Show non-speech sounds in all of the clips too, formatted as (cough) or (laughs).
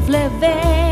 la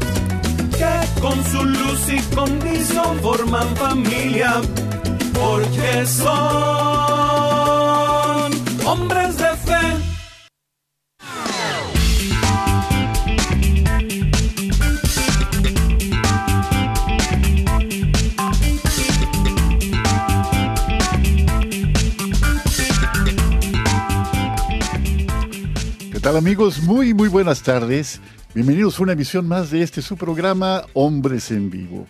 que con su luz y condición forman familia, porque son hombres de fe tal amigos? Muy, muy buenas tardes. Bienvenidos a una emisión más de este su programa Hombres en Vivo.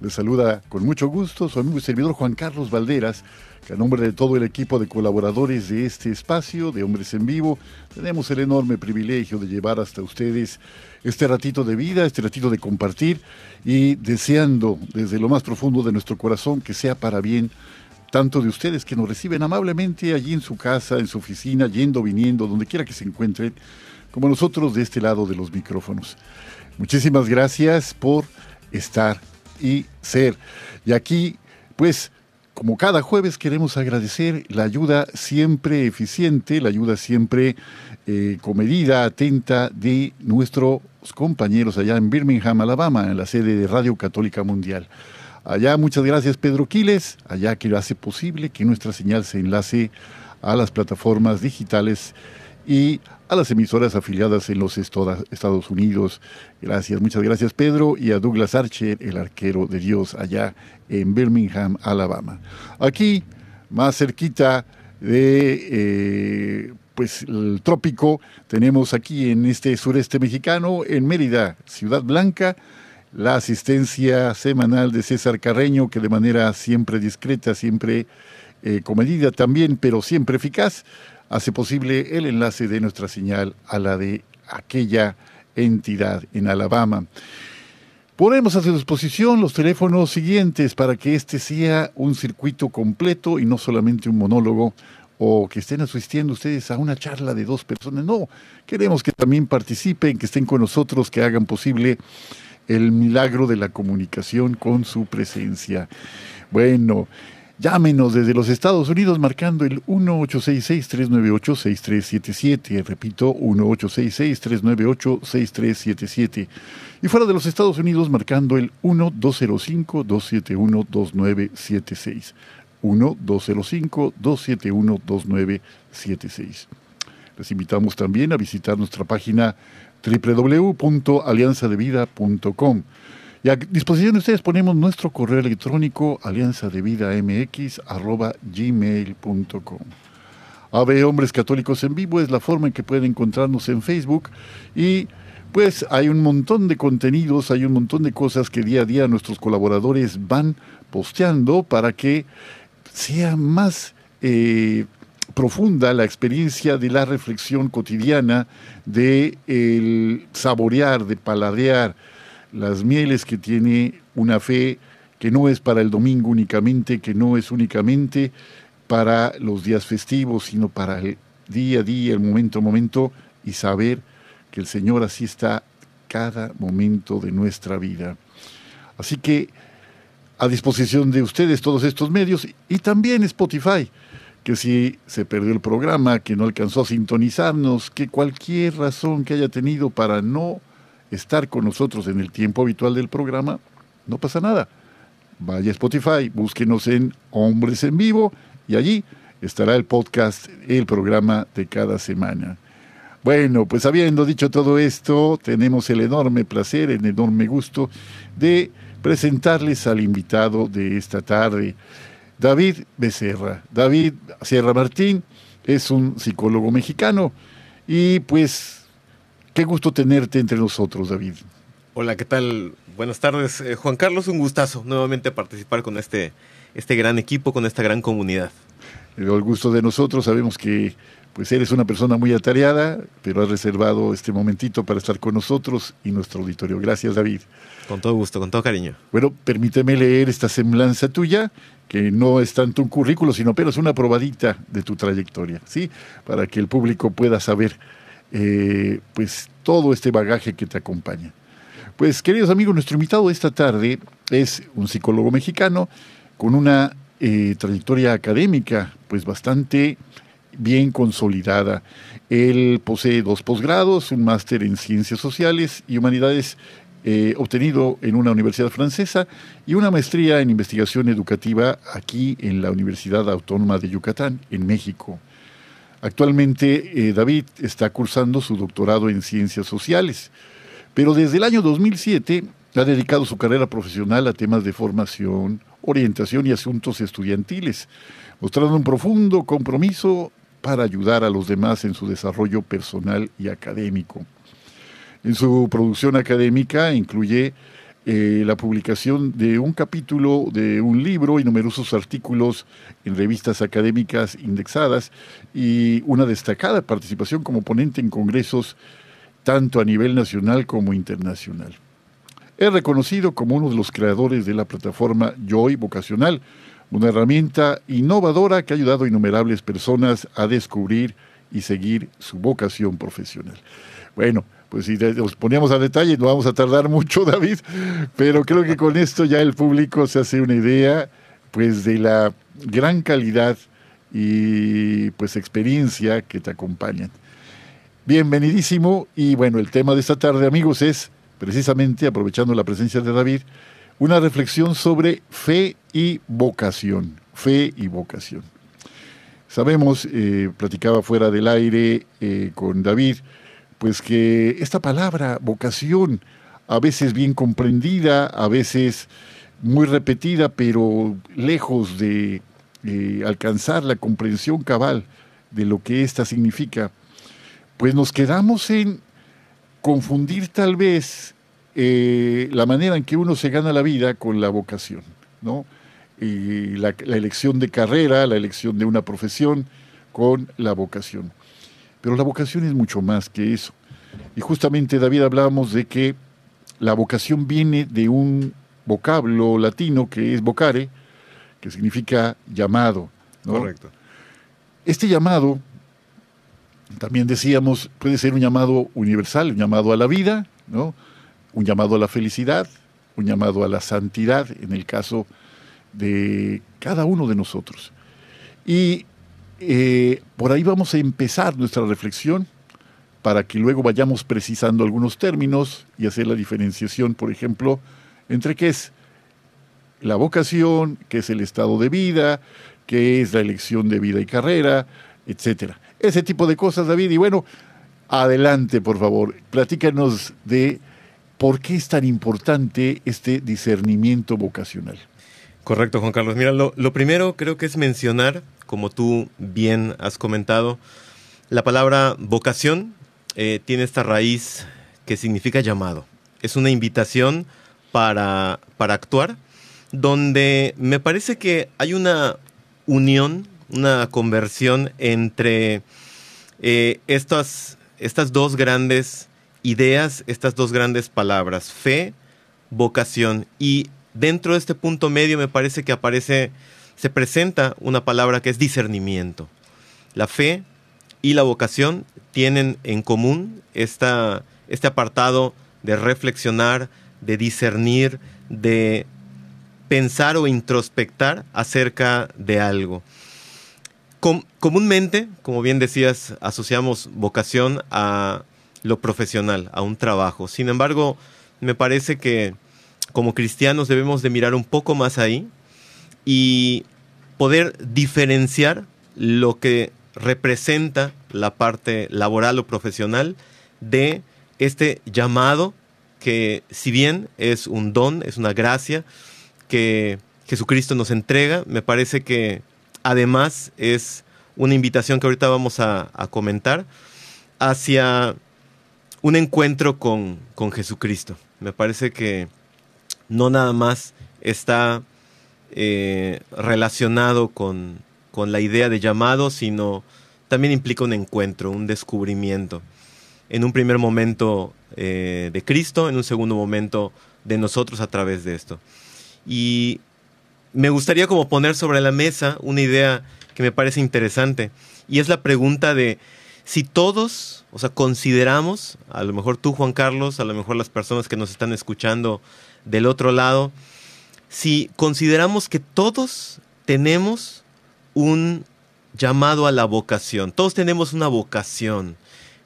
Les saluda con mucho gusto su amigo y servidor Juan Carlos Valderas, que a nombre de todo el equipo de colaboradores de este espacio de Hombres en Vivo, tenemos el enorme privilegio de llevar hasta ustedes este ratito de vida, este ratito de compartir y deseando desde lo más profundo de nuestro corazón que sea para bien tanto de ustedes que nos reciben amablemente allí en su casa, en su oficina, yendo, viniendo, donde quiera que se encuentren, como nosotros de este lado de los micrófonos. Muchísimas gracias por estar y ser. Y aquí, pues, como cada jueves queremos agradecer la ayuda siempre eficiente, la ayuda siempre eh, comedida, atenta de nuestros compañeros allá en Birmingham, Alabama, en la sede de Radio Católica Mundial. Allá muchas gracias Pedro Quiles, allá que hace posible que nuestra señal se enlace a las plataformas digitales y a las emisoras afiliadas en los Estados Unidos. Gracias, muchas gracias Pedro y a Douglas Archer, el arquero de Dios, allá en Birmingham, Alabama. Aquí, más cerquita de eh, pues el trópico, tenemos aquí en este sureste mexicano, en Mérida, Ciudad Blanca, la asistencia semanal de César Carreño, que de manera siempre discreta, siempre eh, comedida también, pero siempre eficaz, hace posible el enlace de nuestra señal a la de aquella entidad en Alabama. Ponemos a su disposición los teléfonos siguientes para que este sea un circuito completo y no solamente un monólogo o que estén asistiendo ustedes a una charla de dos personas. No, queremos que también participen, que estén con nosotros, que hagan posible el milagro de la comunicación con su presencia. Bueno, llámenos desde los Estados Unidos marcando el 1866-398-6377. Repito, 1866-398-6377. Y fuera de los Estados Unidos marcando el 1205-271-2976. 1-205-271-2976. Les invitamos también a visitar nuestra página www.alianzadevida.com. Y a disposición de ustedes ponemos nuestro correo electrónico alianzadevidamx.gmail.com. AVE Hombres Católicos en Vivo es la forma en que pueden encontrarnos en Facebook y pues hay un montón de contenidos, hay un montón de cosas que día a día nuestros colaboradores van posteando para que sea más eh, profunda la experiencia de la reflexión cotidiana, de el saborear, de paladear las mieles que tiene una fe que no es para el domingo únicamente, que no es únicamente para los días festivos, sino para el día a día, el momento a momento, y saber que el Señor así está cada momento de nuestra vida. Así que a disposición de ustedes todos estos medios y también Spotify que si se perdió el programa, que no alcanzó a sintonizarnos, que cualquier razón que haya tenido para no estar con nosotros en el tiempo habitual del programa, no pasa nada. Vaya a Spotify, búsquenos en Hombres en Vivo y allí estará el podcast, el programa de cada semana. Bueno, pues habiendo dicho todo esto, tenemos el enorme placer, el enorme gusto de presentarles al invitado de esta tarde. David Becerra. David Sierra Martín es un psicólogo mexicano y pues qué gusto tenerte entre nosotros, David. Hola, ¿qué tal? Buenas tardes, eh, Juan Carlos. Un gustazo nuevamente participar con este, este gran equipo, con esta gran comunidad. El gusto de nosotros, sabemos que pues eres una persona muy atareada, pero has reservado este momentito para estar con nosotros y nuestro auditorio. Gracias, David. Con todo gusto, con todo cariño. Bueno, permíteme leer esta semblanza tuya, que no es tanto un currículo, sino es una probadita de tu trayectoria, ¿sí? Para que el público pueda saber, eh, pues, todo este bagaje que te acompaña. Pues, queridos amigos, nuestro invitado esta tarde es un psicólogo mexicano con una eh, trayectoria académica, pues, bastante bien consolidada. Él posee dos posgrados, un máster en Ciencias Sociales y Humanidades eh, obtenido en una universidad francesa y una maestría en investigación educativa aquí en la Universidad Autónoma de Yucatán, en México. Actualmente eh, David está cursando su doctorado en Ciencias Sociales, pero desde el año 2007 ha dedicado su carrera profesional a temas de formación, orientación y asuntos estudiantiles, mostrando un profundo compromiso para ayudar a los demás en su desarrollo personal y académico. En su producción académica incluye eh, la publicación de un capítulo de un libro y numerosos artículos en revistas académicas indexadas y una destacada participación como ponente en congresos tanto a nivel nacional como internacional. Es reconocido como uno de los creadores de la plataforma Joy Vocacional, una herramienta innovadora que ha ayudado a innumerables personas a descubrir y seguir su vocación profesional. Bueno, pues si nos poníamos a detalle, no vamos a tardar mucho, (laughs) David, pero creo que con esto ya el público se hace una idea pues de la gran calidad y pues experiencia que te acompañan. Bienvenidísimo y bueno, el tema de esta tarde, amigos, es precisamente aprovechando la presencia de David, una reflexión sobre fe y vocación. Fe y vocación. Sabemos, eh, platicaba fuera del aire eh, con David, pues que esta palabra, vocación, a veces bien comprendida, a veces muy repetida, pero lejos de eh, alcanzar la comprensión cabal de lo que ésta significa, pues nos quedamos en confundir tal vez eh, la manera en que uno se gana la vida con la vocación, ¿no? Y la, elección de carrera, la elección de una profesión con la vocación. Pero la vocación es mucho más que eso. Y justamente, David, hablábamos de que la vocación viene de un vocablo latino que es vocare, que significa llamado. Correcto. Este llamado, también decíamos, puede ser un llamado universal, un llamado a la vida, ¿no? un llamado a la felicidad, un llamado a la santidad en el caso de cada uno de nosotros. Y eh, por ahí vamos a empezar nuestra reflexión para que luego vayamos precisando algunos términos y hacer la diferenciación, por ejemplo, entre qué es la vocación, qué es el estado de vida, qué es la elección de vida y carrera, etcétera. Ese tipo de cosas, David. Y bueno, adelante, por favor, platícanos de ¿Por qué es tan importante este discernimiento vocacional? Correcto, Juan Carlos. Mira, lo, primero creo que es mencionar, como tú bien has comentado, la palabra vocación eh, tiene esta raíz que significa llamado. Es una invitación para, para actuar, donde me parece que hay una unión, una conversión entre eh, estas, estas dos grandes ideas, estas dos grandes palabras, fe, vocación. Y dentro de este punto medio me parece que aparece, se presenta una palabra que es discernimiento. La fe y la vocación tienen en común esta, este apartado de reflexionar, de discernir, de pensar o introspectar acerca de algo. comúnmente, como bien decías, asociamos vocación a lo profesional, a un trabajo. Sin embargo, me parece que como cristianos debemos de mirar un poco más ahí y poder diferenciar lo que representa la parte laboral o profesional de este llamado que si bien es un don, es una gracia que Jesucristo nos entrega, me parece que además es una invitación que ahorita vamos a, comentar hacia un encuentro con, con Jesucristo. Me parece que no nada más está eh, relacionado con, con, la idea de llamado, sino también implica un encuentro, un descubrimiento. En un primer momento eh, de Cristo, en un segundo momento de nosotros a través de esto. Y me gustaría como poner sobre la mesa una idea que me parece interesante, y es la pregunta de si todos, o sea, consideramos, a lo mejor tú Juan Carlos, a lo mejor las personas que nos están escuchando del otro lado, si consideramos que todos tenemos un llamado a la vocación, todos tenemos una vocación.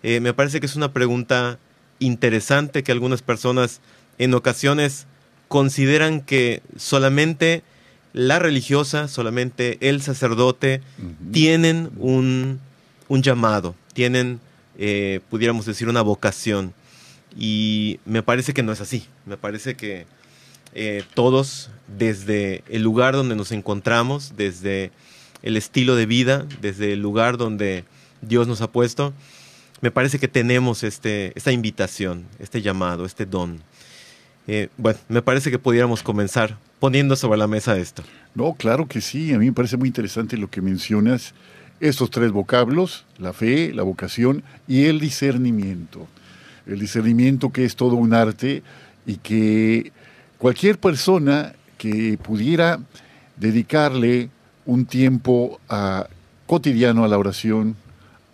Eh, me parece que es una pregunta interesante que algunas personas en ocasiones consideran que solamente la religiosa, solamente el sacerdote tienen un, un llamado, tienen, eh, pudiéramos decir, una vocación. Y me parece que no es así. Me parece que eh, todos, desde el lugar donde nos encontramos, desde el estilo de vida, desde el lugar donde Dios nos ha puesto, me parece que tenemos este, esta invitación, este llamado, este don. Eh, bueno, me parece que pudiéramos comenzar poniendo sobre la mesa esto. No, claro que sí. A mí me parece muy interesante lo que mencionas estos tres vocablos, la fe, la vocación y el discernimiento. El discernimiento que es todo un arte y que cualquier persona que pudiera dedicarle un tiempo cotidiano a la oración,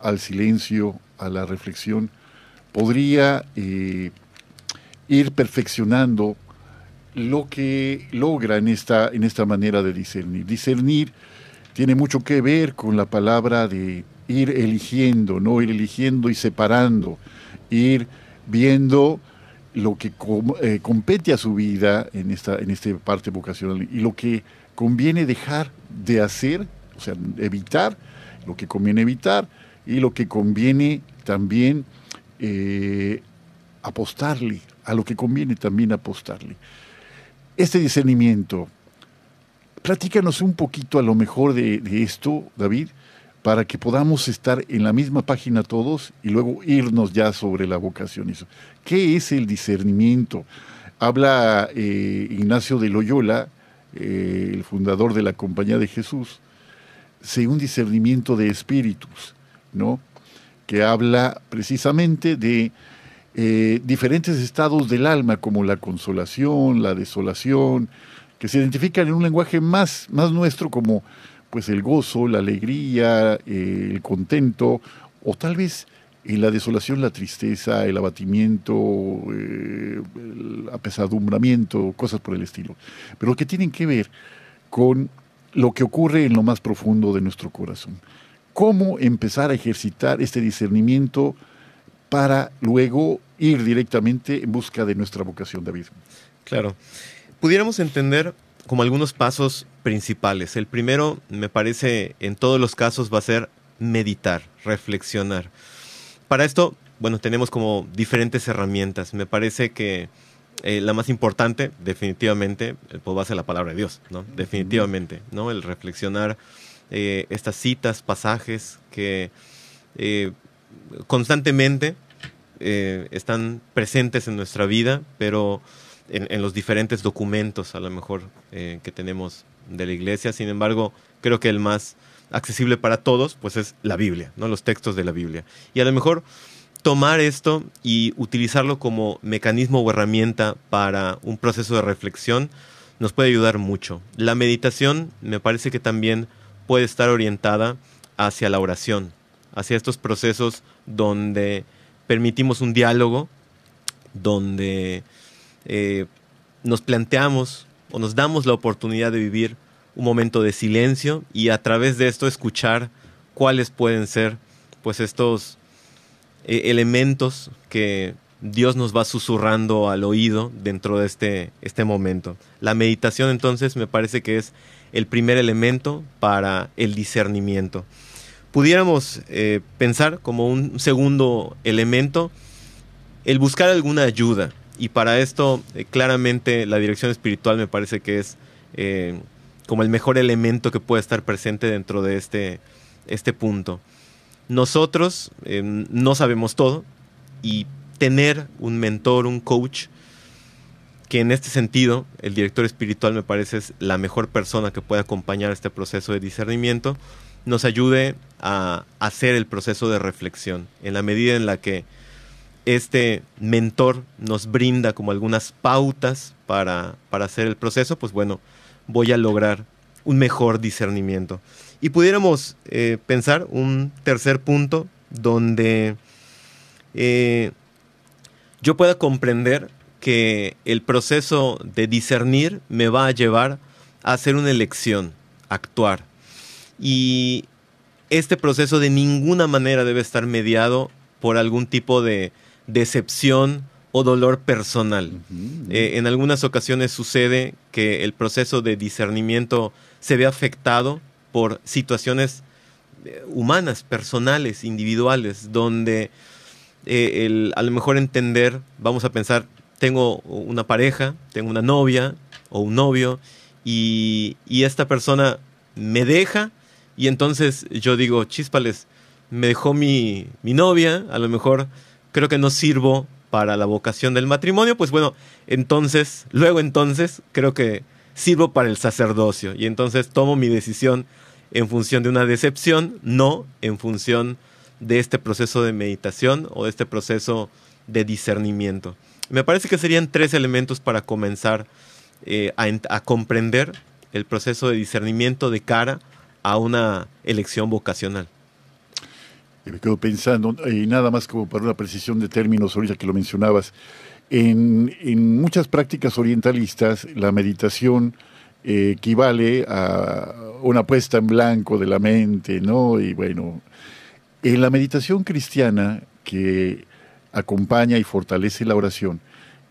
al silencio, a la reflexión, podría eh, ir perfeccionando lo que logra en esta, en esta manera de discernir. Discernir tiene mucho que ver con la palabra de ir eligiendo, ¿no? Ir eligiendo y separando, ir viendo lo que eh, compete a su vida en esta, en esta parte vocacional y lo que conviene dejar de hacer, o sea, evitar, lo que conviene evitar y lo que conviene también eh, apostarle, a lo que conviene también apostarle. Este discernimiento, Platícanos un poquito a lo mejor de, esto, David, para que podamos estar en la misma página todos y luego irnos ya sobre la vocación. ¿Qué es el discernimiento? Habla eh, Ignacio de Loyola, eh, el fundador de la Compañía de Jesús, un discernimiento de espíritus, ¿no? que habla precisamente de eh, diferentes estados del alma, como la consolación, la desolación, que se identifican en un lenguaje más, más nuestro como pues el gozo, la alegría, eh, el contento, o tal vez en la desolación, la tristeza, el abatimiento, eh, el apesadumbramiento, cosas por el estilo. Pero que tienen que ver con lo que ocurre en lo más profundo de nuestro corazón. Cómo empezar a ejercitar este discernimiento para luego ir directamente en busca de nuestra vocación, David. Claro pudiéramos entender como algunos pasos principales. El primero, me parece, en todos los casos va a ser meditar, reflexionar. Para esto, bueno, tenemos como diferentes herramientas. Me parece que eh, la más importante, definitivamente, pues va a ser la palabra de Dios, ¿no? Definitivamente, ¿no? El reflexionar eh, estas citas, pasajes que eh, constantemente están presentes en nuestra vida, pero en, los diferentes documentos a lo mejor eh, que tenemos de la iglesia. Sin embargo, creo que el más accesible para todos pues es la Biblia, ¿no? los textos de la Biblia. Y a lo mejor tomar esto y utilizarlo como mecanismo o herramienta para un proceso de reflexión nos puede ayudar mucho. La meditación me parece que también puede estar orientada hacia la oración, hacia estos procesos donde permitimos un diálogo, donde eh, nos planteamos o nos damos la oportunidad de vivir un momento de silencio y a través de esto escuchar cuáles pueden ser pues estos eh, elementos que Dios nos va susurrando al oído dentro de este, este momento. La meditación entonces me parece que es el primer elemento para el discernimiento. Pudiéramos eh, pensar como un segundo elemento el buscar alguna ayuda, y para esto, eh, claramente, la dirección espiritual me parece que es eh, como el mejor elemento que puede estar presente dentro de este, este punto. Nosotros eh, no sabemos todo y tener un mentor, un coach, que en este sentido el director espiritual me parece es la mejor persona que puede acompañar este proceso de discernimiento, nos ayude a hacer el proceso de reflexión, en la medida en la que este mentor nos brinda como algunas pautas para, para hacer el proceso, pues bueno, voy a lograr un mejor discernimiento. Y pudiéramos eh, pensar un tercer punto donde eh, yo pueda comprender que el proceso de discernir me va a llevar a hacer una elección, actuar. Y este proceso de ninguna manera debe estar mediado por algún tipo de decepción o dolor personal. Eh, en algunas ocasiones sucede que el proceso de discernimiento se ve afectado por situaciones eh, humanas, personales, individuales, donde eh, el, a lo mejor entender, vamos a pensar, tengo una pareja, tengo una novia o un novio, y, y esta persona me deja, y entonces yo digo, chispales, me dejó mi, mi novia, a lo mejor creo que no sirvo para la vocación del matrimonio, pues bueno, entonces, luego entonces, creo que sirvo para el sacerdocio y entonces tomo mi decisión en función de una decepción, no en función de este proceso de meditación o de este proceso de discernimiento. Me parece que serían tres elementos para comenzar eh, a, a comprender el proceso de discernimiento de cara a una elección vocacional. Me quedo pensando, y nada más como para una precisión de términos, ahorita que lo mencionabas, en, en muchas prácticas orientalistas la meditación eh, equivale a una puesta en blanco de la mente, ¿no? Y bueno, en la meditación cristiana que acompaña y fortalece la oración,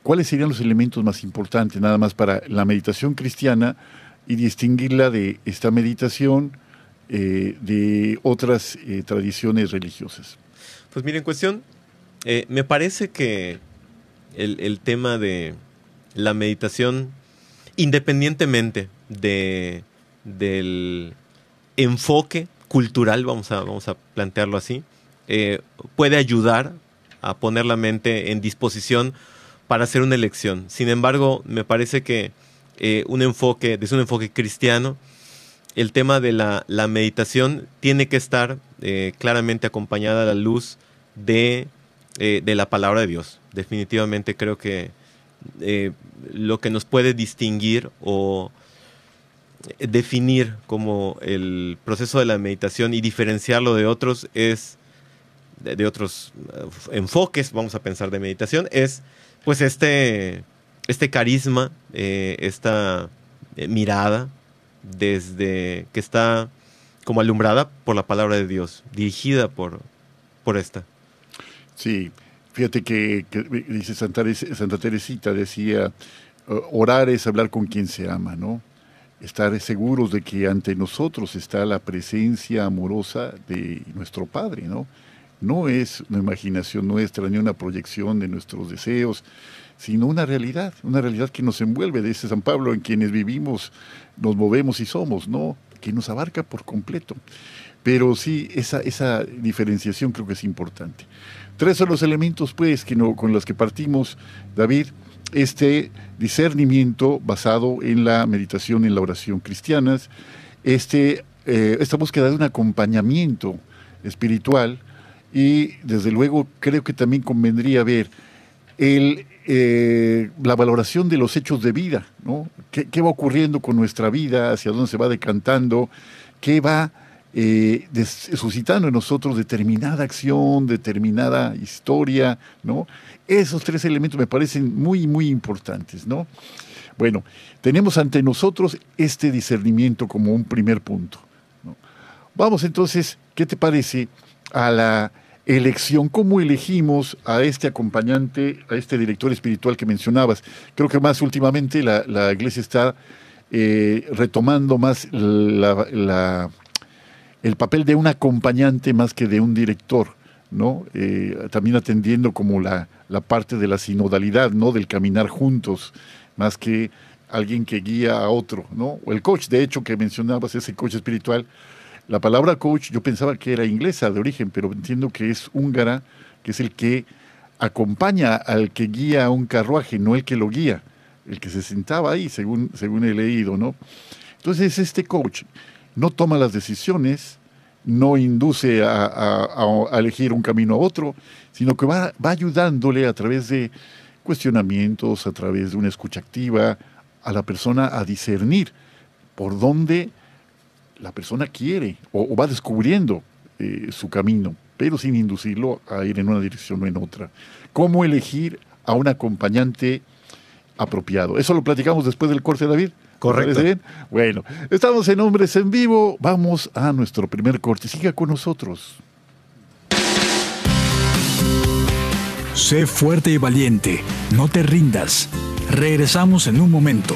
¿cuáles serían los elementos más importantes nada más para la meditación cristiana y distinguirla de esta meditación? Eh, de otras eh, tradiciones religiosas? Pues mire, en cuestión, eh, me parece que el, tema de la meditación, independientemente de, del enfoque cultural, vamos a, vamos a plantearlo así, puede ayudar a poner la mente en disposición para hacer una elección. Sin embargo, me parece que un enfoque, desde un enfoque cristiano, el tema de la, meditación tiene que estar eh, claramente acompañada a la luz de, eh, de, la palabra de Dios. Definitivamente creo que eh, lo que nos puede distinguir o definir como el proceso de la meditación y diferenciarlo de otros es de, otros enfoques, vamos a pensar de meditación, es pues este, este carisma, esta mirada desde que está como alumbrada por la palabra de Dios, dirigida por, por esta. Sí, fíjate que, dice Santa, Santa, Teresita, decía, orar es hablar con quien se ama, ¿no? Estar seguros de que ante nosotros está la presencia amorosa de nuestro Padre, ¿no? No es una imaginación nuestra ni una proyección de nuestros deseos, sino una realidad, una realidad que nos envuelve, dice San Pablo, en quienes vivimos, nos movemos y somos, ¿no? Que nos abarca por completo. Pero sí, esa, esa diferenciación creo que es importante. Tres son los elementos, pues, que no, con los que partimos, David, este discernimiento basado en la meditación, en la oración cristianas, este, eh, esta búsqueda de un acompañamiento espiritual y desde luego creo que también convendría ver el eh, la valoración de los hechos de vida, ¿no? ¿Qué, va ocurriendo con nuestra vida? ¿Hacia dónde se va decantando? ¿Qué va eh, suscitando en nosotros determinada acción, determinada historia, ¿no? Esos tres elementos me parecen muy, muy importantes, ¿no? Bueno, tenemos ante nosotros este discernimiento como un primer punto. Vamos entonces, ¿qué te parece a la elección, cómo elegimos a este acompañante, a este director espiritual que mencionabas. Creo que más últimamente la, iglesia está eh, retomando más el papel de un acompañante más que de un director, ¿no? Eh, también atendiendo como la, la parte de la sinodalidad, ¿no? Del caminar juntos, más que alguien que guía a otro, ¿no? O el coach, de hecho, que mencionabas, ese coach espiritual, la palabra coach yo pensaba que era inglesa de origen, pero entiendo que es húngara, que es el que acompaña al que guía un carruaje, no el que lo guía, el que se sentaba ahí, según, según he leído, ¿no? Entonces este coach no toma las decisiones, no induce a, elegir un camino a otro, sino que va, va ayudándole a través de cuestionamientos, a través de una escucha activa, a la persona a discernir por dónde la persona quiere o, va descubriendo eh, su camino, pero sin inducirlo a ir en una dirección o en otra. ¿Cómo elegir a un acompañante apropiado? Eso lo platicamos después del corte, David. Correcto. Bien? Bueno, estamos en Hombres en Vivo. Vamos a nuestro primer corte. Siga con nosotros. Sé fuerte y valiente. No te rindas. Regresamos en un momento.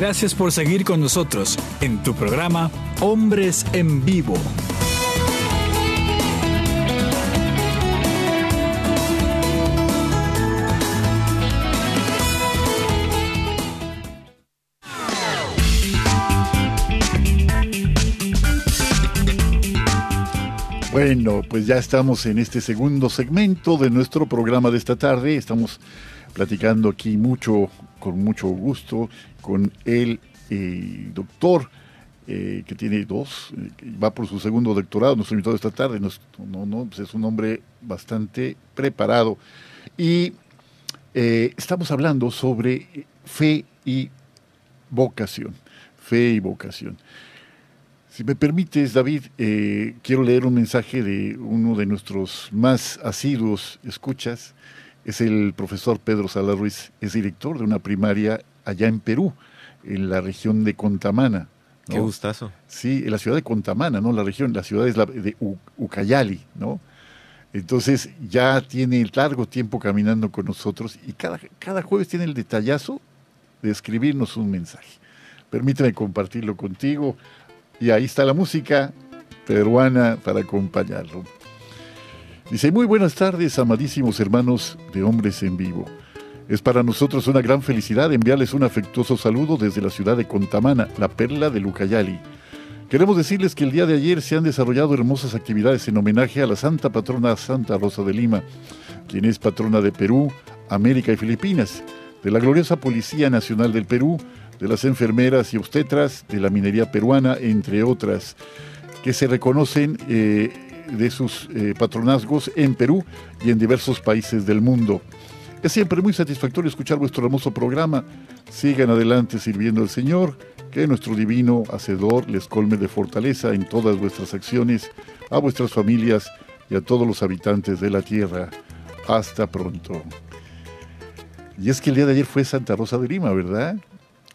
Gracias por seguir con nosotros en tu programa Hombres en Vivo. Bueno, pues ya estamos en este segundo segmento de nuestro programa de esta tarde. Estamos platicando aquí mucho, con mucho gusto, con el eh, doctor eh, que tiene dos, eh, va por su segundo doctorado, nuestro invitado esta tarde, no, no, pues es un hombre bastante preparado. Y estamos hablando sobre fe y vocación, fe y vocación. Si me permites, David, quiero leer un mensaje de uno de nuestros más asiduos escuchas, es el profesor Pedro Sala Ruiz, es director de una primaria allá en Perú, en la región de Contamana. Qué gustazo. Sí, en la ciudad de Contamana, ¿no? La región, la ciudad es la de Ucayali, ¿no? Entonces ya tiene largo tiempo caminando con nosotros y cada, cada jueves tiene el detallazo de escribirnos un mensaje. Permíteme compartirlo contigo. Y ahí está la música peruana para acompañarlo. Dice, muy buenas tardes, amadísimos hermanos de Hombres en Vivo. Es para nosotros una gran felicidad enviarles un afectuoso saludo desde la ciudad de Contamana, la perla de Lucayali. Queremos decirles que el día de ayer se han desarrollado hermosas actividades en homenaje a la Santa Patrona Santa Rosa de Lima, quien es patrona de Perú, América y Filipinas, de la gloriosa Policía Nacional del Perú, de las enfermeras y obstetras, de la minería peruana, entre otras, que se reconocen eh, de sus eh, patronazgos en Perú y en diversos países del mundo. Es siempre muy satisfactorio escuchar vuestro hermoso programa. Sigan adelante sirviendo al Señor, que nuestro divino Hacedor les colme de fortaleza en todas vuestras acciones, a vuestras familias y a todos los habitantes de la tierra. Hasta pronto. Y es que el día de ayer fue Santa Rosa de Lima, ¿verdad?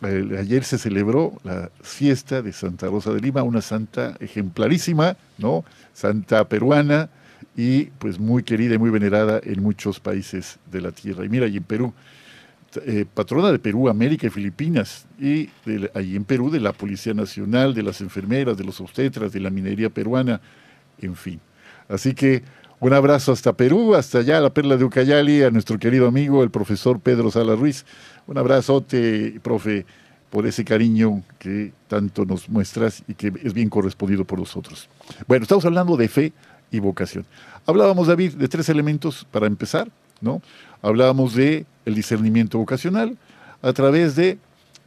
Ayer se celebró la fiesta de Santa Rosa de Lima, una santa ejemplarísima, ¿no? Santa peruana, y pues muy querida y muy venerada en muchos países de la tierra. Y mira, allí en Perú, eh, patrona de Perú, América y Filipinas, y allí en Perú de la Policía Nacional, de las enfermeras, de los obstetras, de la minería peruana, en fin. Así que un abrazo hasta Perú, hasta allá, la perla de Ucayali, a nuestro querido amigo, el profesor Pedro Sala Ruiz. Un abrazote, profe, por ese cariño que tanto nos muestras y que es bien correspondido por nosotros. Bueno, estamos hablando de fe, y vocación. Hablábamos, David, de tres elementos para empezar, ¿no? Hablábamos de el discernimiento vocacional a través de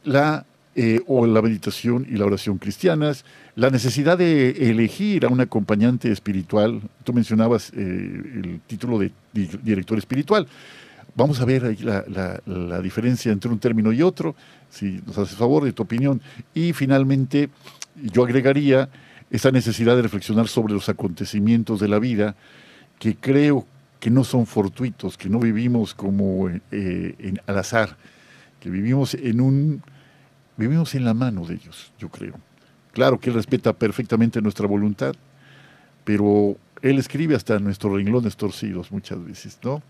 la eh, o la meditación y la oración cristianas, la necesidad de elegir a un acompañante espiritual. Tú mencionabas eh, el título de director espiritual. Vamos a ver la, la, diferencia entre un término y otro, si nos haces favor de tu opinión. Y finalmente, yo agregaría esa necesidad de reflexionar sobre los acontecimientos de la vida que creo que no son fortuitos, que no vivimos como eh, en, al azar, que vivimos en un vivimos en la mano de Dios, yo creo. Claro que Él respeta perfectamente nuestra voluntad, pero Él escribe hasta nuestros renglones torcidos muchas veces, ¿no?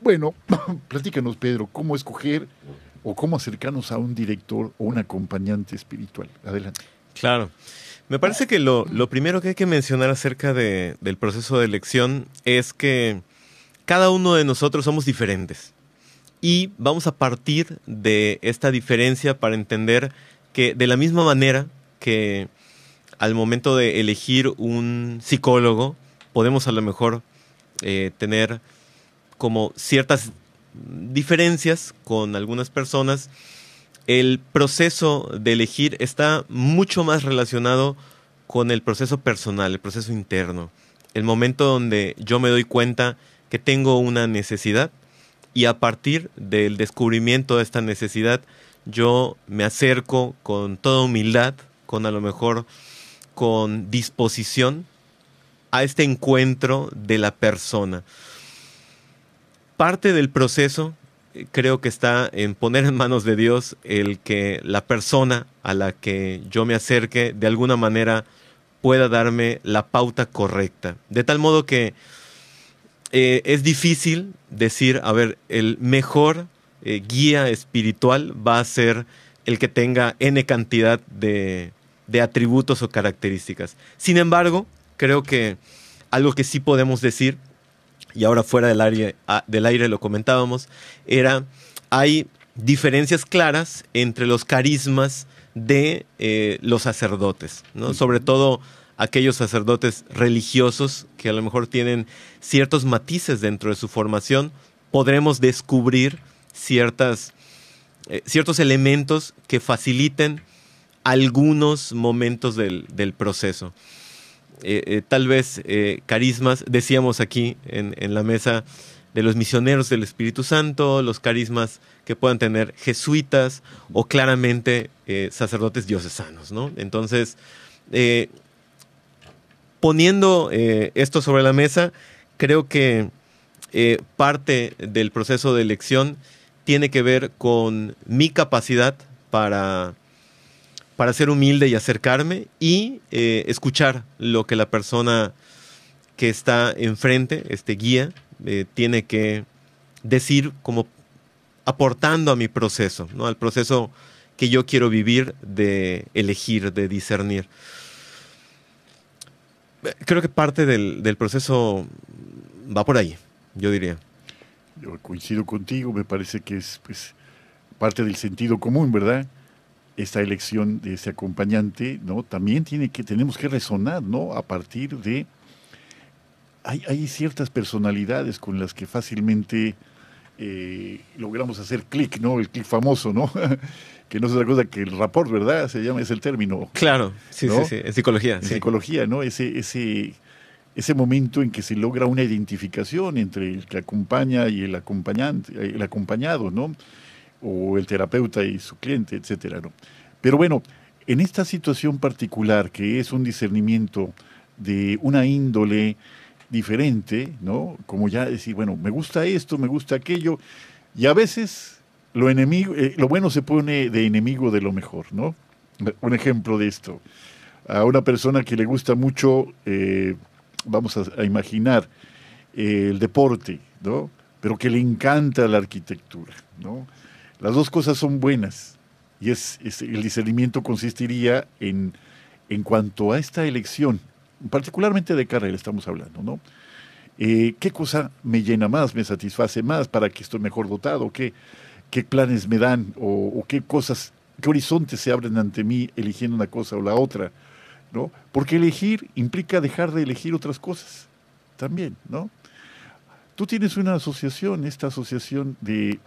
Bueno, (laughs) platícanos, Pedro, cómo escoger o cómo acercarnos a un director o un acompañante espiritual. Adelante. Claro. Me parece que lo, primero que hay que mencionar acerca de, del proceso de elección es que cada uno de nosotros somos diferentes. Y vamos a partir de esta diferencia para entender que de la misma manera que al momento de elegir un psicólogo, podemos a lo mejor eh, tener como ciertas diferencias con algunas personas, el proceso de elegir está mucho más relacionado con el proceso personal, el proceso interno, el momento donde yo me doy cuenta que tengo una necesidad y a partir del descubrimiento de esta necesidad yo me acerco con toda humildad, con a lo mejor con disposición a este encuentro de la persona parte del proceso eh, creo que está en poner en manos de Dios el que la persona a la que yo me acerque de alguna manera pueda darme la pauta correcta. De tal modo que eh, es difícil decir, a ver, el mejor eh, guía espiritual va a ser el que tenga n cantidad de, de atributos o características. Sin embargo, creo que algo que sí podemos decir y ahora fuera del aire, ah, del aire lo comentábamos, era, hay diferencias claras entre los carismas de eh, los sacerdotes, ¿no? sobre todo aquellos sacerdotes religiosos que a lo mejor tienen ciertos matices dentro de su formación, podremos descubrir ciertas, eh, ciertos elementos que faciliten algunos momentos del, del proceso. Eh, eh, tal vez eh, carismas, decíamos aquí en, la mesa, de los misioneros del Espíritu Santo, los carismas que puedan tener jesuitas o claramente sacerdotes diocesanos, ¿no? Entonces, poniendo esto sobre la mesa, creo que parte del proceso de elección tiene que ver con mi capacidad para para ser humilde y acercarme y eh, escuchar lo que la persona que está enfrente, este guía, eh, tiene que decir como aportando a mi proceso, ¿no? al proceso que yo quiero vivir de elegir, de discernir. Creo que parte del, proceso va por ahí, yo diría. Yo coincido contigo, me parece que es pues, parte del sentido común, ¿verdad? Esta elección de ese acompañante, ¿no? También tiene que, tenemos que resonar, ¿no? A partir de hay, hay ciertas personalidades con las que fácilmente eh, logramos hacer clic, ¿no? El clic famoso, ¿no? (laughs) que no es otra cosa que el rapport, ¿verdad? Se llama, es el término. Claro, sí, sí, sí, en psicología. En psicología, ¿no? Ese, ese, ese momento en que se logra una identificación entre el que acompaña y el acompañante, el acompañado, ¿no? O el terapeuta y su cliente, etcétera. ¿no? Pero bueno, en esta situación particular, que es un discernimiento de una índole diferente, ¿no? Como ya decir, bueno, me gusta esto, me gusta aquello, y a veces lo enemigo, eh, lo bueno se pone de enemigo de lo mejor, ¿no? Un ejemplo de esto. A una persona que le gusta mucho, eh, vamos a, imaginar, eh, el deporte, ¿no? Pero que le encanta la arquitectura, ¿no? Las dos cosas son buenas y es, el discernimiento consistiría en, en cuanto a esta elección, particularmente de carrera estamos hablando, ¿no? Eh, ¿Qué cosa me llena más, me satisface más, para que estoy mejor dotado? ¿Qué, qué planes me dan o, qué cosas, qué horizontes se abren ante mí eligiendo una cosa o la otra? ¿no? Porque elegir implica dejar de elegir otras cosas también, ¿no? Tú tienes una asociación, esta asociación de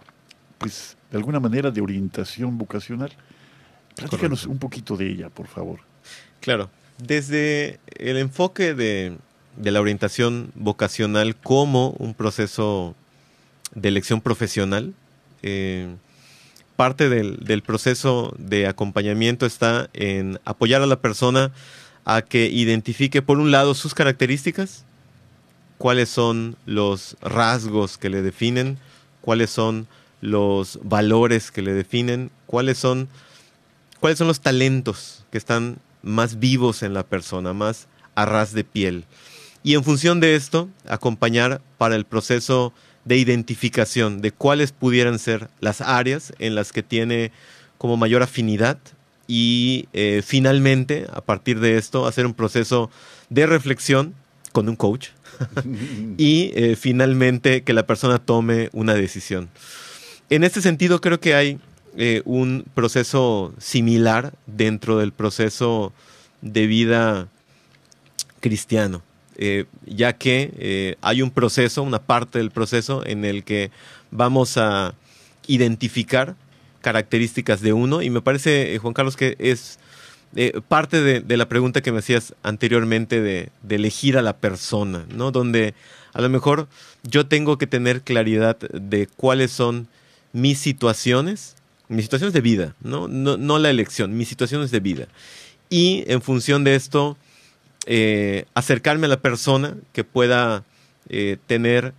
pues, de alguna manera de orientación vocacional. Platícanos un poquito de ella, por favor. Claro, desde el enfoque de, la orientación vocacional como un proceso de elección profesional, eh, parte del, del, proceso de acompañamiento está en apoyar a la persona a que identifique, por un lado, sus características cuáles son los rasgos que le definen, cuáles son los valores que le definen, cuáles son, cuáles son los talentos que están más vivos en la persona, más a ras de piel. Y en función de esto, acompañar para el proceso de identificación de cuáles pudieran ser las áreas en las que tiene como mayor afinidad y eh, finalmente, a partir de esto, hacer un proceso de reflexión con un coach (laughs) y eh, finalmente que la persona tome una decisión. En este sentido, creo que hay eh, un proceso similar dentro del proceso de vida cristiano, ya que hay un proceso, una parte del proceso en el que vamos a identificar características de uno y me parece, eh, Juan Carlos, que es eh, parte de, la pregunta que me hacías anteriormente de, elegir a la persona, ¿no? Donde a lo mejor yo tengo que tener claridad de cuáles son mis situaciones, mis situaciones de vida, ¿no? No, la elección, mis situaciones de vida. Y en función de esto, eh, acercarme a la persona que pueda tener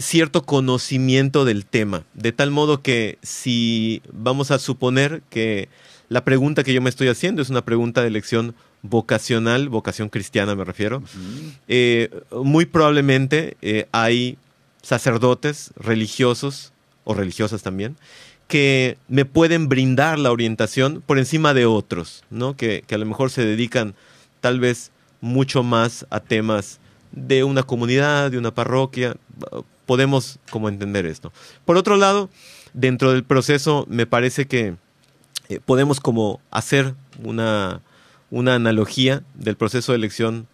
cierto conocimiento del tema, de tal modo que si vamos a suponer que la pregunta que yo me estoy haciendo es una pregunta de elección vocacional, vocación cristiana me refiero, eh, muy probablemente eh, hay sacerdotes religiosos o religiosas también que me pueden brindar la orientación por encima de otros, ¿no? que, que a lo mejor se dedican tal vez mucho más a temas de una comunidad, de una parroquia. Podemos como entender esto. Por otro lado, dentro del proceso me parece que eh, podemos como hacer una, una analogía del proceso de elección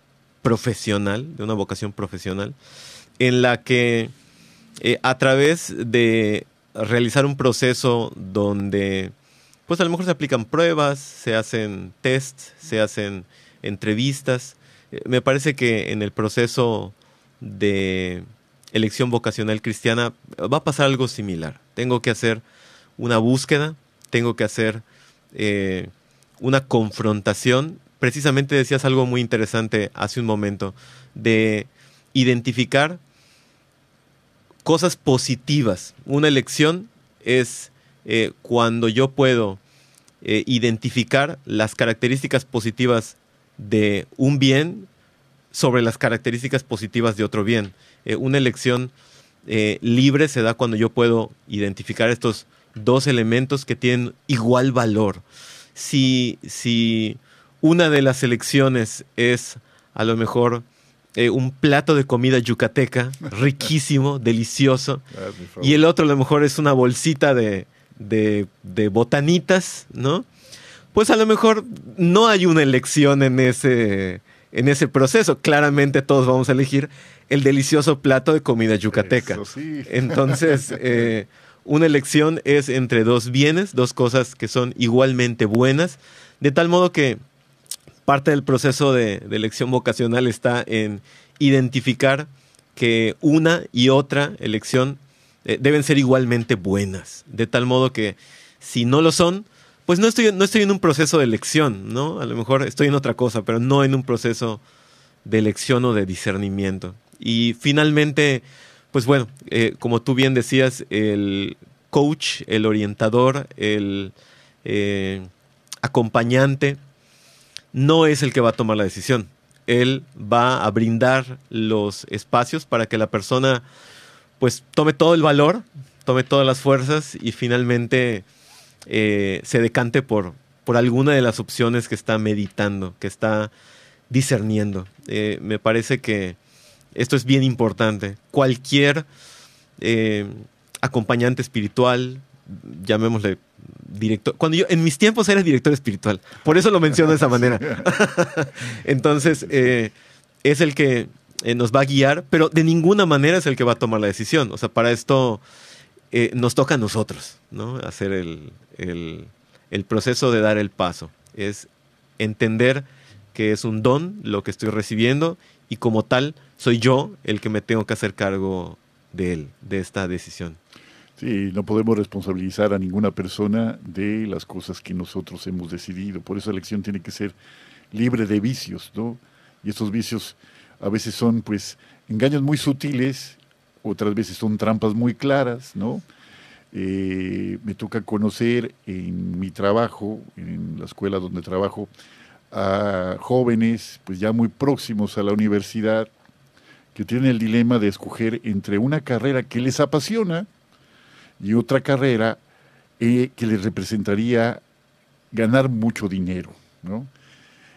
profesional, de una vocación profesional, en la que eh, a través de realizar un proceso donde pues a lo mejor se aplican pruebas, se hacen tests, se hacen entrevistas, me parece que en el proceso de elección vocacional cristiana va a pasar algo similar. Tengo que hacer una búsqueda, tengo que hacer eh, una confrontación. Precisamente decías algo muy interesante hace un momento, de identificar cosas positivas. Una elección es eh, cuando yo puedo eh, identificar las características positivas de un bien sobre las características positivas de otro bien. Eh, una elección libre se da cuando yo puedo identificar estos dos elementos que tienen igual valor. Si, si una de las elecciones es a lo mejor eh, un plato de comida yucateca, (laughs) riquísimo, delicioso, y el otro a lo mejor es una bolsita de, de, de botanitas, ¿no? pues a lo mejor no hay una elección en ese, en ese proceso. Claramente todos vamos a elegir el delicioso plato de comida yucateca. Entonces, (laughs) eh, una elección es entre dos bienes, dos cosas que son igualmente buenas, de tal modo que parte del proceso de, elección vocacional está en identificar que una y otra elección eh, deben ser igualmente buenas, de tal modo que si no lo son, pues no estoy, no estoy en un proceso de elección, ¿no? A lo mejor estoy en otra cosa, pero no en un proceso de elección o de discernimiento. Y finalmente, pues bueno, eh, como tú bien decías, el coach, el orientador, el eh, acompañante, no es el que va a tomar la decisión. Él va a brindar los espacios para que la persona pues tome todo el valor, tome todas las fuerzas y finalmente eh, se decante por, por alguna de las opciones que está meditando, que está discerniendo. Eh, me parece que esto es bien importante. Cualquier eh, acompañante espiritual, llamémosle director. Cuando yo, en mis tiempos era director espiritual, por eso lo menciono de esa manera. (laughs) (laughs) Entonces, es el que nos va a guiar, pero de ninguna manera es el que va a tomar la decisión. O sea, para esto eh, nos toca a nosotros, ¿no? Hacer el, el, proceso de dar el paso. Es entender que es un don lo que estoy recibiendo y como tal soy yo el que me tengo que hacer cargo de él, de esta decisión. No podemos responsabilizar a ninguna persona de las cosas que nosotros hemos decidido. Por eso la elección tiene que ser libre de vicios, ¿no? Y estos vicios a veces son pues engaños muy sutiles, otras veces son trampas muy claras, ¿no? Eh, me toca conocer en mi trabajo, en la escuela donde trabajo, a jóvenes pues ya muy próximos a la universidad que tienen el dilema de escoger entre una carrera que les apasiona y otra carrera eh, que les representaría ganar mucho dinero, ¿no?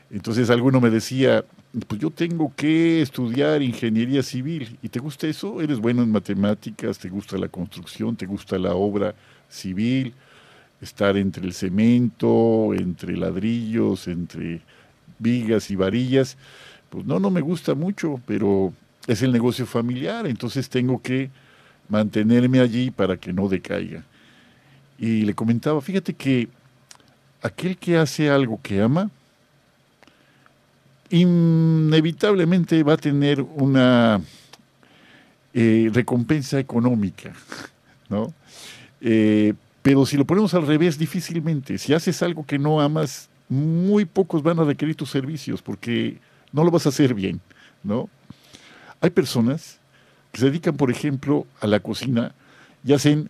Entonces alguno me decía, pues yo tengo que estudiar ingeniería civil. ¿Y te gusta eso? ¿Eres bueno en matemáticas? ¿Te gusta la construcción? ¿Te gusta la obra civil? Estar entre el cemento, entre ladrillos, entre vigas y varillas. Pues no, no me gusta mucho, pero es el negocio familiar, entonces tengo que mantenerme allí para que no decaiga. Y le comentaba, fíjate que aquel que hace algo que ama, inevitablemente va a tener una eh, recompensa económica, (laughs) ¿no? Eh, pero si lo ponemos al revés, difícilmente. Si haces algo que no amas, muy pocos van a requerir tus servicios porque no lo vas a hacer bien, ¿no? Hay personas se dedican, por ejemplo, a la cocina y hacen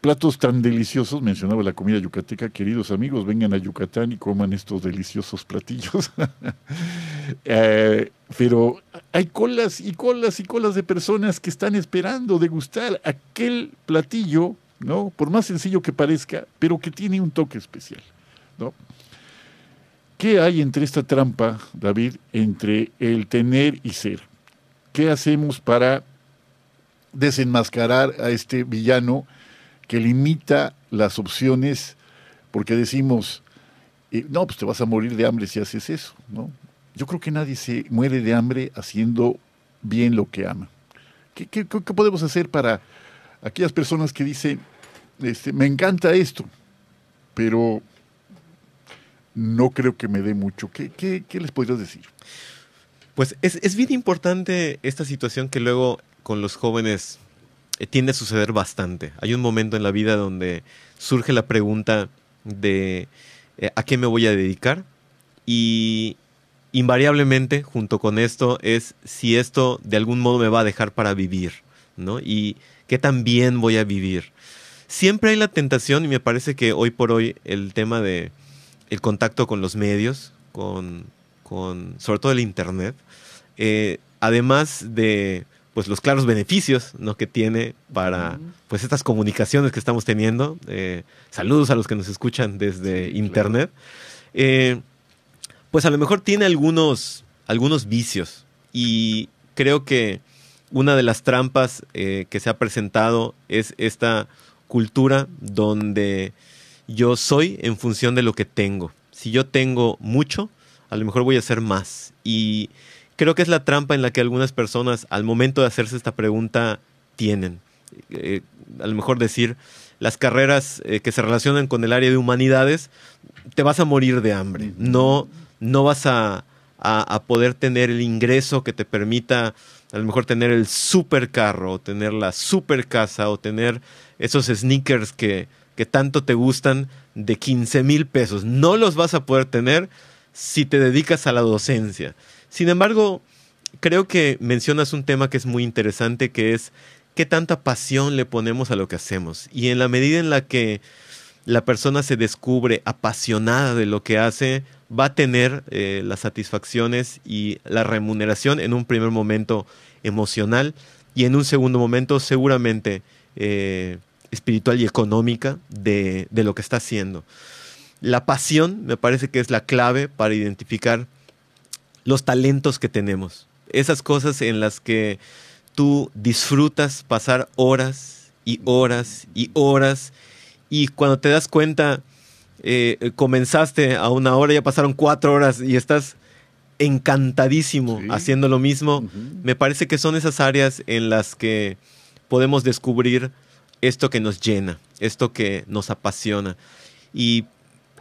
platos tan deliciosos, mencionaba la comida yucateca, queridos amigos, vengan a Yucatán y coman estos deliciosos platillos. (laughs) Eh, pero hay colas y colas y colas de personas que están esperando degustar aquel platillo, ¿no? Por más sencillo que parezca, pero que tiene un toque especial, ¿no? ¿Qué hay entre esta trampa, David, entre el tener y ser? ¿Qué hacemos para desenmascarar a este villano que limita las opciones porque decimos, eh, no, pues te vas a morir de hambre si haces eso, ¿no? Yo creo que nadie se muere de hambre haciendo bien lo que ama. ¿Qué, qué, qué podemos hacer para aquellas personas que dicen, este, me encanta esto, pero no creo que me dé mucho? ¿Qué, qué, les podrías decir? Pues es, es bien importante esta situación que luego con los jóvenes eh, tiende a suceder bastante. Hay un momento en la vida donde surge la pregunta de eh, a qué me voy a dedicar y invariablemente junto con esto es si esto de algún modo me va a dejar para vivir, ¿no? Y qué tan bien voy a vivir. Siempre hay la tentación y me parece que hoy por hoy el tema de el contacto con los medios, con, con sobre todo el internet, eh, además de pues los claros beneficios ¿no? que tiene para pues estas comunicaciones que estamos teniendo. Eh, saludos a los que nos escuchan desde internet. Eh, pues a lo mejor tiene algunos, algunos vicios y creo que una de las trampas eh, que se ha presentado es esta cultura donde yo soy en función de lo que tengo. Si yo tengo mucho, a lo mejor voy a hacer más. Y creo que es la trampa en la que algunas personas al momento de hacerse esta pregunta tienen. Eh, a lo mejor decir, las carreras eh, que se relacionan con el área de humanidades, te vas a morir de hambre. No, no vas a, a, poder tener el ingreso que te permita a lo mejor tener el super carro, o tener la super casa, o tener esos sneakers que, que tanto te gustan de 15 mil pesos. No los vas a poder tener si te dedicas a la docencia. Sin embargo, creo que mencionas un tema que es muy interesante, que es qué tanta pasión le ponemos a lo que hacemos. Y en la medida en la que la persona se descubre apasionada de lo que hace, va a tener eh, las satisfacciones y la remuneración en un primer momento emocional y en un segundo momento seguramente eh, espiritual y económica de, de lo que está haciendo. La pasión me parece que es la clave para identificar los talentos que tenemos, esas cosas en las que tú disfrutas pasar horas y horas y horas y cuando te das cuenta eh, comenzaste a una hora, ya pasaron cuatro horas y estás encantadísimo haciendo lo mismo. Me parece que son esas áreas en las que podemos descubrir esto que nos llena, esto que nos apasiona. Y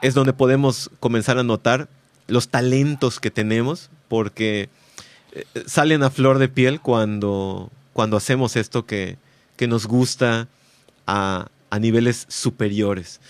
es donde podemos comenzar a notar los talentos que tenemos, porque eh, salen a flor de piel cuando, cuando hacemos esto que, que nos gusta a, a, niveles superiores.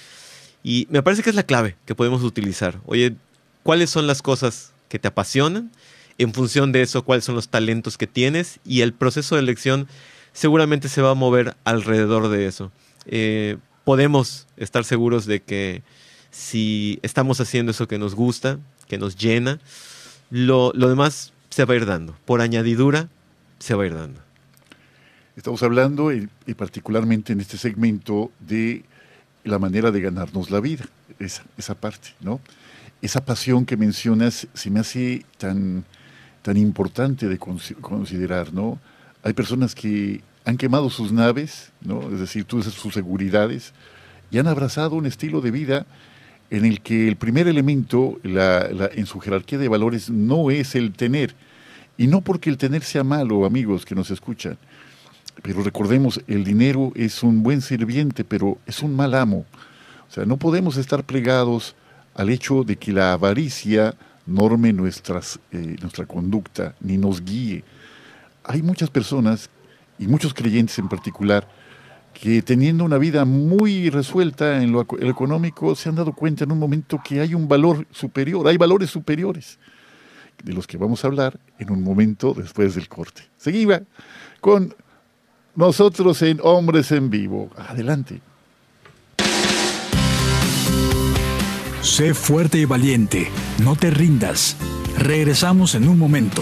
Y me parece que es la clave que podemos utilizar. Oye, ¿cuáles son las cosas que te apasionan? en función de eso cuáles son los talentos que tienes y el proceso de elección seguramente se va a mover alrededor de eso. Eh, podemos estar seguros de que si estamos haciendo eso que nos gusta, que nos llena, lo, lo demás se va a ir dando. Por añadidura, se va a ir dando. Estamos hablando, y, particularmente en este segmento, de la manera de ganarnos la vida, esa, esa parte, ¿no? Esa pasión que mencionas se me hace tan, tan importante de considerar, ¿no? Hay personas que han quemado sus naves, ¿no? Es decir, todas sus seguridades, y han abrazado un estilo de vida en el que el primer elemento en su jerarquía de valores no es el tener. Y no porque el tener sea malo, amigos que nos escuchan. Pero recordemos, el dinero es un buen sirviente, pero es un mal amo. O sea, no podemos estar plegados al hecho de que la avaricia norme nuestras, eh, nuestra conducta, ni nos guíe. Hay muchas personas, y muchos creyentes en particular, que teniendo una vida muy resuelta en lo económico, se han dado cuenta en un momento que hay un valor superior, hay valores superiores, de los que vamos a hablar en un momento después del corte. Seguimos con nosotros en Hombres en Vivo. Adelante. Sé fuerte y valiente, no te rindas. Regresamos en un momento.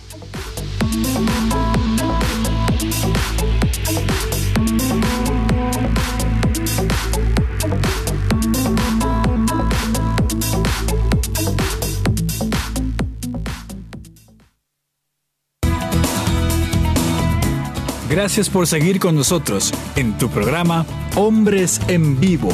Gracias por seguir con nosotros en tu programa Hombres en Vivo.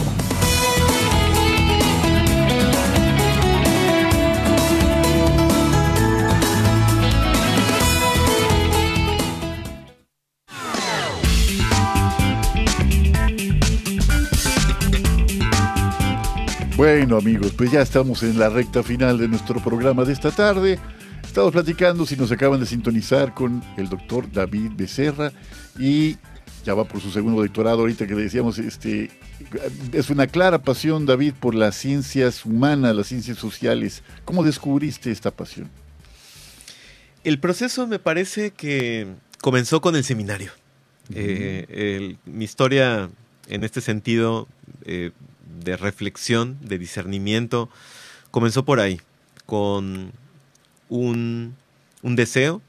Bueno amigos, pues ya estamos en la recta final de nuestro programa de esta tarde. Estamos platicando, si nos acaban de sintonizar, con el doctor David Becerra y ya va por su segundo doctorado ahorita que le decíamos, este, es una clara pasión, David, por las ciencias humanas, las ciencias sociales. ¿Cómo descubriste esta pasión? El proceso me parece que comenzó con el seminario. Eh, mi historia en este sentido eh, de reflexión, de discernimiento, comenzó por ahí, con un, deseo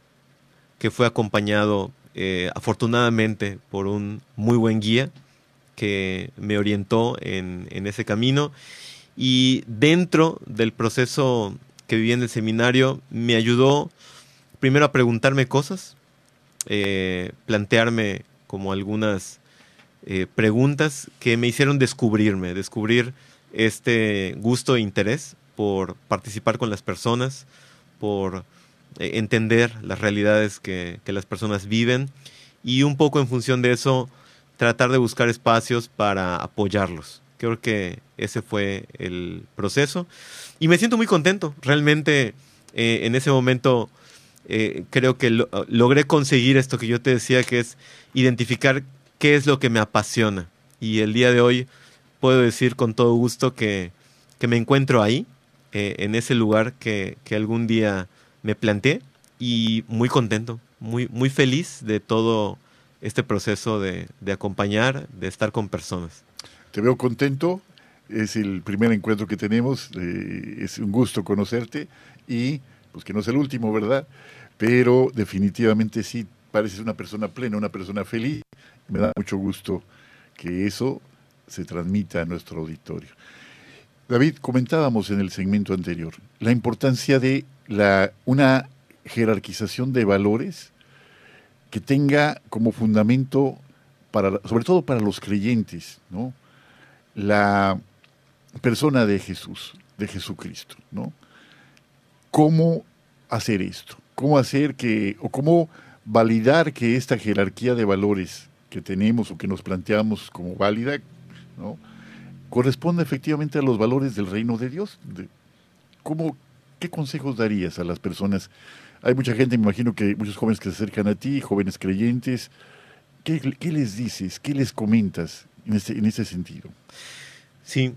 que fue acompañado eh, afortunadamente por un muy buen guía que me orientó en, ese camino. Y dentro del proceso que viví en el seminario me ayudó primero a preguntarme cosas, eh, plantearme como algunas eh, preguntas que me hicieron descubrirme, descubrir este gusto e interés por participar con las personas, por eh, entender las realidades que, las personas viven y un poco en función de eso tratar de buscar espacios para apoyarlos. Creo que ese fue el proceso y me siento muy contento. Realmente eh, en ese momento eh, creo que logré conseguir esto que yo te decía, que es identificar qué es lo que me apasiona. Y el día de hoy puedo decir con todo gusto que, que me encuentro ahí, eh, en ese lugar que, algún día me planteé y muy contento, muy, muy feliz de todo este proceso de, acompañar, de estar con personas. Te veo contento, es el primer encuentro que tenemos, eh, es un gusto conocerte y pues que no es el último, ¿verdad? Pero definitivamente sí, pareces una persona plena, una persona feliz. Me da mucho gusto que eso se transmita a nuestro auditorio. David, comentábamos en el segmento anterior la importancia de una jerarquización de valores que tenga como fundamento, sobre todo para los creyentes, la persona de Jesús, de Jesucristo. ¿Cómo hacer esto? ¿Cómo hacer que, o cómo validar que esta jerarquía de valores que tenemos o que nos planteamos como válida, ¿no? Corresponde efectivamente a los valores del reino de Dios. ¿cómo, ¿Qué consejos darías a las personas? Hay mucha gente, me imagino que muchos jóvenes que se acercan a ti, jóvenes creyentes. ¿Qué, les dices? ¿Qué les comentas en ese, en ese sentido? Sí,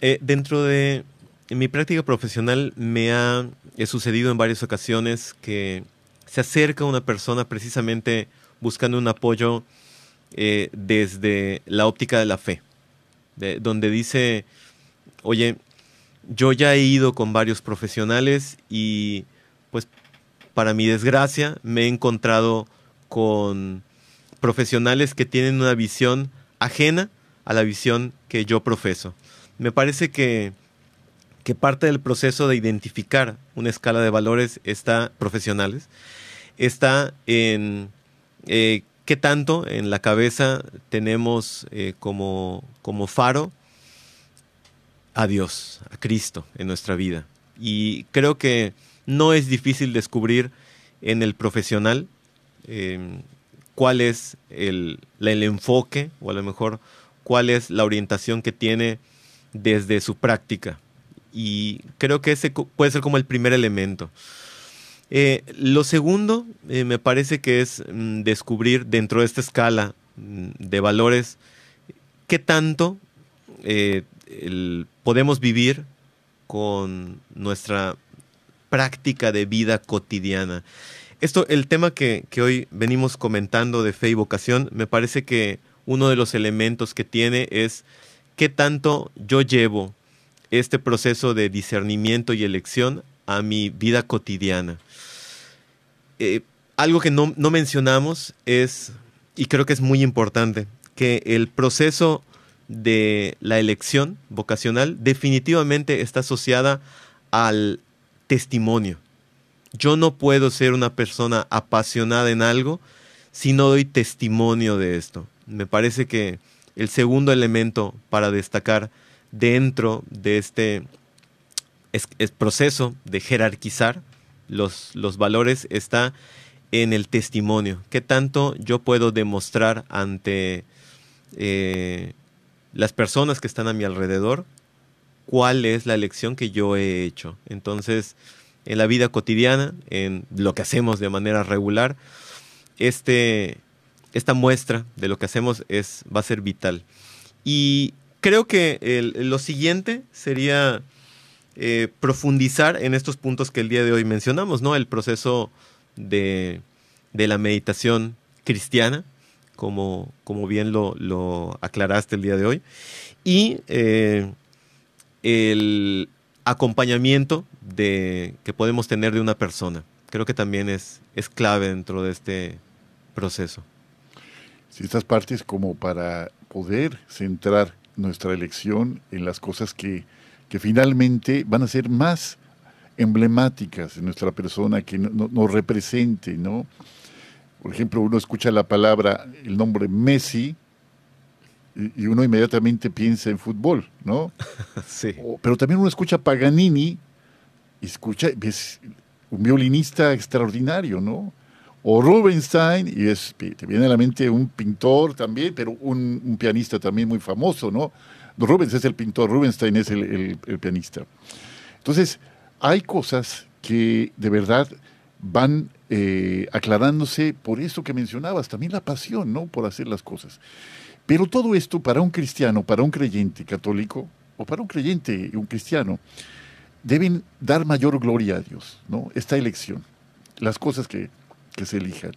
eh, dentro de mi práctica profesional me ha sucedido en varias ocasiones que se acerca una persona precisamente buscando un apoyo eh, desde la óptica de la fe, donde dice, oye, yo ya he ido con varios profesionales y pues para mi desgracia me he encontrado con profesionales que tienen una visión ajena a la visión que yo profeso. Me parece que, que parte del proceso de identificar una escala de valores está profesionales, está en eh, qué tanto en la cabeza tenemos eh, como, como faro a Dios, a Cristo en nuestra vida. Y creo que no es difícil descubrir en el profesional em, cuál es el, el, enfoque o a lo mejor cuál es la orientación que tiene desde su práctica. Y creo que ese puede ser como el primer elemento. Eh, lo segundo, eh, me parece que es mm, descubrir dentro de esta escala mm, de valores qué tanto eh, podemos vivir con nuestra práctica de vida cotidiana. Esto, el tema que, que, hoy venimos comentando de fe y vocación, me parece que uno de los elementos que tiene es qué tanto yo llevo este proceso de discernimiento y elección a mi vida cotidiana. Eh, algo que no, mencionamos es, y creo que es muy importante, que el proceso de la elección vocacional definitivamente está asociada al testimonio. Yo no puedo ser una persona apasionada en algo si no doy testimonio de esto. Me parece que el segundo elemento para destacar dentro de este proceso de jerarquizar los, los valores está en el testimonio. ¿Qué tanto yo puedo demostrar ante eh, las personas que están a mi alrededor cuál es la elección que yo he hecho? Entonces, en la vida cotidiana, en lo que hacemos de manera regular, este, esta muestra de lo que hacemos es, va a ser vital. Y creo que lo siguiente sería eh, profundizar en estos puntos que el día de hoy mencionamos, ¿no? El proceso de, la meditación cristiana, como, como bien lo, aclaraste el día de hoy, y eh, el acompañamiento de, que podemos tener de una persona. Creo que también es, es clave dentro de este proceso. Si estas partes como para poder centrar nuestra elección en las cosas que que finalmente van a ser más emblemáticas en nuestra persona, que nos represente, ¿no? Por ejemplo, uno escucha la palabra, el nombre Messi, y uno inmediatamente piensa en fútbol, ¿no? (laughs) Sí. pero también uno escucha Paganini y escucha, es un violinista extraordinario, ¿no? O Rubinstein, y es, te viene a la mente un pintor también, pero un, un pianista también muy famoso, ¿no? Rubens es el pintor, Rubinstein es el, pianista. Entonces, hay cosas que de verdad van eh, aclarándose por eso que mencionabas, también la pasión, ¿no? Por hacer las cosas. Pero todo esto para un cristiano, para un creyente católico, o para un creyente y un cristiano, deben dar mayor gloria a Dios, ¿no? Esta elección, las cosas que, se elijan.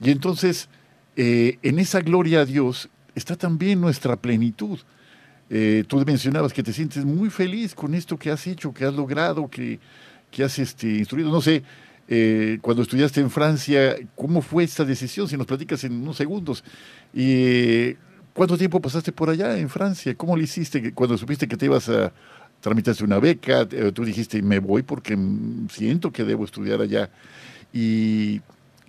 Y entonces, eh, en esa gloria a Dios está también nuestra plenitud. Eh, tú mencionabas que te sientes muy feliz con esto que has hecho, que has logrado, que, que has este, instruido. No sé, eh, cuando estudiaste en Francia, ¿cómo fue esta decisión? Si nos platicas en unos segundos. ¿Y cuánto tiempo pasaste por allá en Francia? ¿Cómo lo hiciste cuando supiste que te ibas a tramitaste una beca? Eh, tú dijiste, me voy porque siento que debo estudiar allá. ¿Y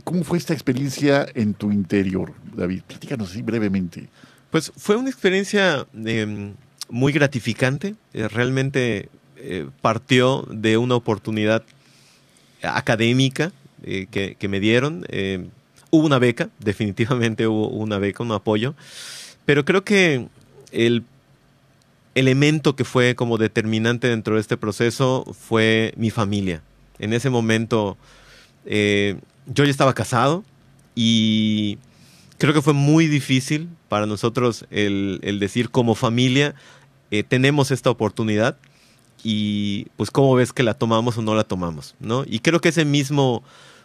cómo fue esta experiencia en tu interior, David? Platícanos así brevemente. Pues fue una experiencia em, muy gratificante. Eh, realmente eh, partió de una oportunidad académica eh, que, me dieron. hubo una beca, (laughs) definitivamente hubo una beca, un apoyo, pero creo que el elemento que fue como determinante dentro de este proceso fue mi familia. En ese momento yo ya estaba casado y creo que fue muy difícil para nosotros el, decir como familia eh, tenemos esta oportunidad y pues cómo ves que la tomamos o no la tomamos, ¿no? Y creo que ese mismo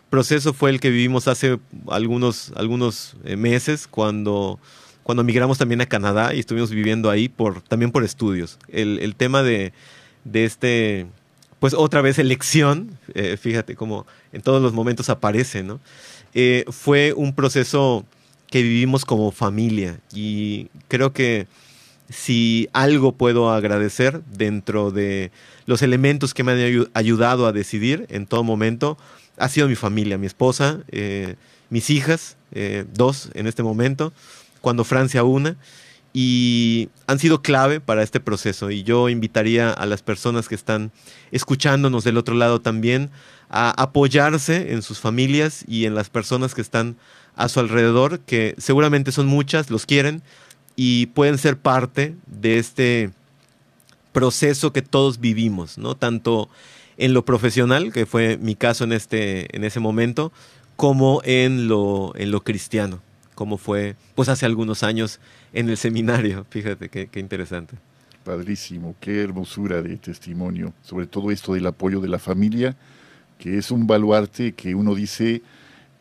proceso fue el que vivimos hace algunos, algunos eh, meses cuando, cuando migramos también a Canadá y estuvimos viviendo ahí por, también por estudios. El, tema de, de, este, pues otra vez elección, eh, fíjate cómo en todos los momentos aparece, ¿no? Fue un proceso que vivimos como familia y creo que si algo puedo agradecer dentro de los elementos que me han ayudado a decidir en todo momento, ha sido mi familia, mi esposa, eh, mis hijas, eh, dos en este momento, cuando Francia una, y han sido clave para este proceso. Y yo invitaría a las personas que están escuchándonos del otro lado también a apoyarse en sus familias y en las personas que están a su alrededor, que seguramente son muchas, los quieren, y pueden ser parte de este proceso que todos vivimos, ¿no? Tanto en lo profesional, que fue mi caso en, este, en ese momento, como en lo, en lo cristiano, como fue pues hace algunos años en el seminario. (laughs) Fíjate qué, interesante. Padrísimo, qué hermosura de testimonio, sobre todo esto del apoyo de la familia, que es un baluarte que uno dice,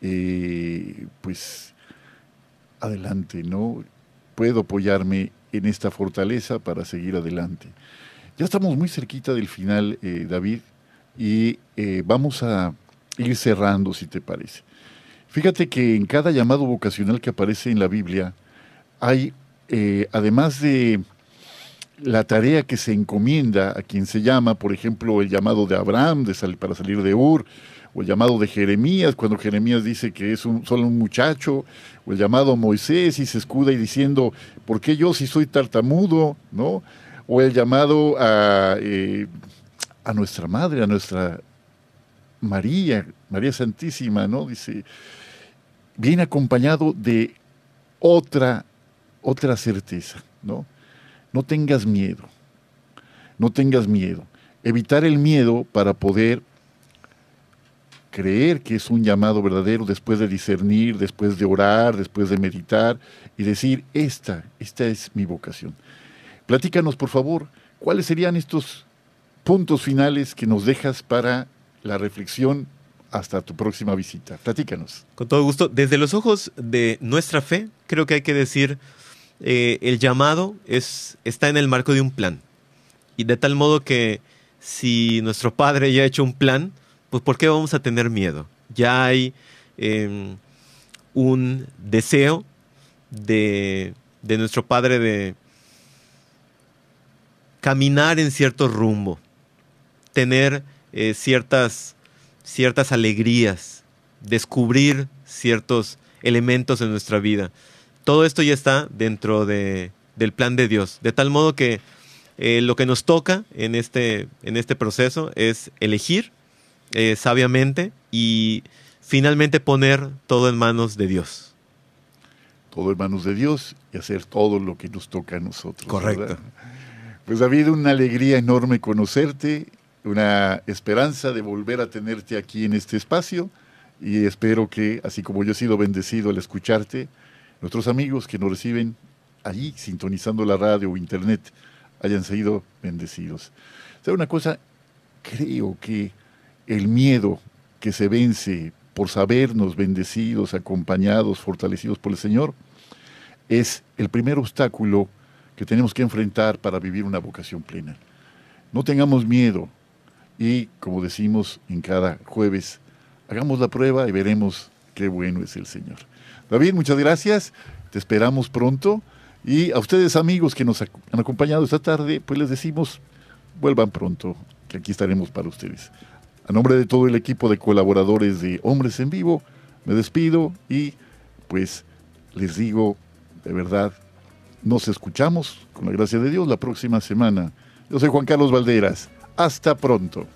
eh, pues adelante, ¿no? puedo apoyarme en esta fortaleza para seguir adelante. Ya estamos muy cerquita del final, eh, David, y eh, vamos a ir cerrando, si te parece. Fíjate que en cada llamado vocacional que aparece en la Biblia hay, además de la tarea que se encomienda a quien se llama, por ejemplo, el llamado de Abraham de para salir de Ur, o el llamado de Jeremías, cuando Jeremías dice que es un, solo un muchacho, o el llamado Moisés y se escuda y diciendo, ¿por qué yo si soy tartamudo? ¿no? O el llamado a, eh, a nuestra madre, a nuestra María, María Santísima, ¿no? Dice, viene acompañado de otra, otra certeza, ¿no? No tengas miedo, no tengas miedo. Evitar el miedo para poder creer que es un llamado verdadero después de discernir, después de orar, después de meditar y decir, esta, esta es mi vocación. Platícanos, por favor, cuáles serían estos puntos finales que nos dejas para la reflexión hasta tu próxima visita. Platícanos. Con todo gusto. Desde los ojos de nuestra fe, creo que hay que decir, eh, el llamado es, está en el marco de un plan. Y de tal modo que si nuestro Padre ya ha hecho un plan, pues ¿por qué vamos a tener miedo? Ya hay em, un deseo de, nuestro Padre de caminar en cierto rumbo, tener eh, ciertas, ciertas alegrías, descubrir ciertos elementos en nuestra vida. Todo esto ya está dentro de, del plan de Dios, de tal modo que eh, lo que nos toca en este, en este proceso es elegir eh, sabiamente y finalmente poner todo en manos de Dios. Todo en manos de Dios y hacer todo lo que nos toca a nosotros. Correcto. Pues David, una alegría enorme conocerte, una esperanza de volver a tenerte aquí en este espacio y espero que, así como yo he sido bendecido al escucharte, nuestros amigos que nos reciben allí sintonizando la radio o internet hayan sido bendecidos. ¿Sabe una cosa? Creo que el miedo que se vence por sabernos bendecidos, acompañados, fortalecidos por el Señor, es el primer obstáculo que tenemos que enfrentar para vivir una vocación plena. No tengamos miedo y, como decimos en cada jueves, hagamos la prueba y veremos qué bueno es el Señor. David, muchas gracias, te esperamos pronto y a ustedes amigos que nos han acompañado esta tarde, pues les decimos, vuelvan pronto, que aquí estaremos para ustedes. A nombre de todo el equipo de colaboradores de Hombres en Vivo, me despido y pues les digo, de verdad, nos escuchamos con la gracia de Dios la próxima semana. Yo soy Juan Carlos Valderas. Hasta pronto.